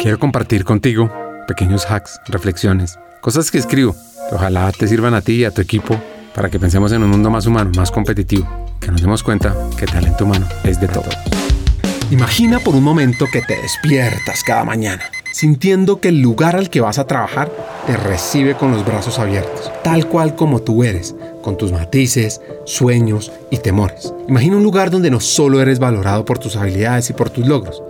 Quiero compartir contigo pequeños hacks, reflexiones, cosas que escribo que ojalá te sirvan a ti y a tu equipo para que pensemos en un mundo más humano, más competitivo, que nos demos cuenta que talento humano es de todo. Imagina por un momento que te despiertas cada mañana, sintiendo que el lugar al que vas a trabajar te recibe con los brazos abiertos, tal cual como tú eres, con tus matices, sueños y temores. Imagina un lugar donde no solo eres valorado por tus habilidades y por tus logros,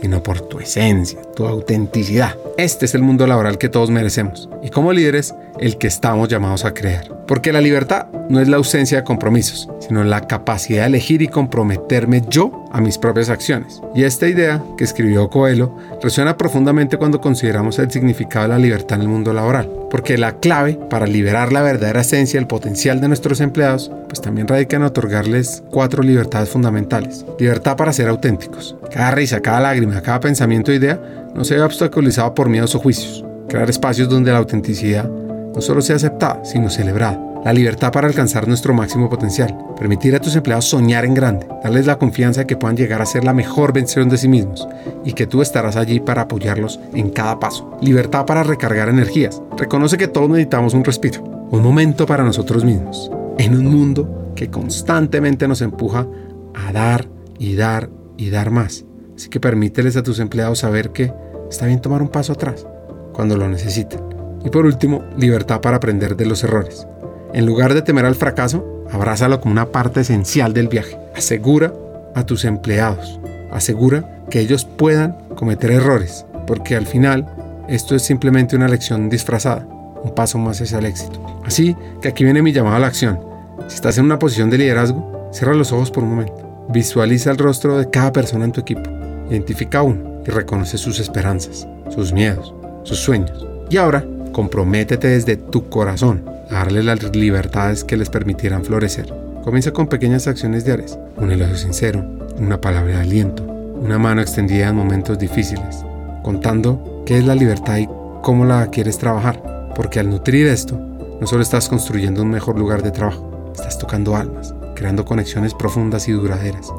sino por tu esencia, tu autenticidad. Este es el mundo laboral que todos merecemos y como líderes el que estamos llamados a crear. Porque la libertad no es la ausencia de compromisos, sino la capacidad de elegir y comprometerme yo a mis propias acciones. Y esta idea que escribió Coelho resuena profundamente cuando consideramos el significado de la libertad en el mundo laboral. Porque la clave para liberar la verdadera esencia, el potencial de nuestros empleados, pues también radica en otorgarles cuatro libertades fundamentales. Libertad para ser auténticos. Cada risa, cada lágrima, cada pensamiento o idea no se ve obstaculizado por miedos o juicios. Crear espacios donde la autenticidad no solo sea aceptada, sino celebrada. La libertad para alcanzar nuestro máximo potencial. Permitir a tus empleados soñar en grande. Darles la confianza de que puedan llegar a ser la mejor versión de sí mismos y que tú estarás allí para apoyarlos en cada paso. Libertad para recargar energías. Reconoce que todos necesitamos un respiro. Un momento para nosotros mismos. En un mundo que constantemente nos empuja a dar y dar y dar más. Así que permíteles a tus empleados saber que está bien tomar un paso atrás cuando lo necesiten y por último, libertad para aprender de los errores. En lugar de temer al fracaso, abrázalo como una parte esencial del viaje. Asegura a tus empleados, asegura que ellos puedan cometer errores, porque al final esto es simplemente una lección disfrazada, un paso más hacia el éxito. Así que aquí viene mi llamado a la acción. Si estás en una posición de liderazgo, cierra los ojos por un momento. Visualiza el rostro de cada persona en tu equipo. Identifica uno y reconoce sus esperanzas, sus miedos, sus sueños. Y ahora Comprométete desde tu corazón a darle las libertades que les permitirán florecer. Comienza con pequeñas acciones diarias, un elogio sincero, una palabra de aliento, una mano extendida en momentos difíciles, contando qué es la libertad y cómo la quieres trabajar, porque al nutrir esto, no solo estás construyendo un mejor lugar de trabajo, estás tocando almas, creando conexiones profundas y duraderas,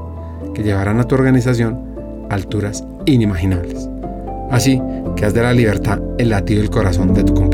que llevarán a tu organización alturas inimaginables. Así que haz de la libertad el latido del corazón de tu comunidad.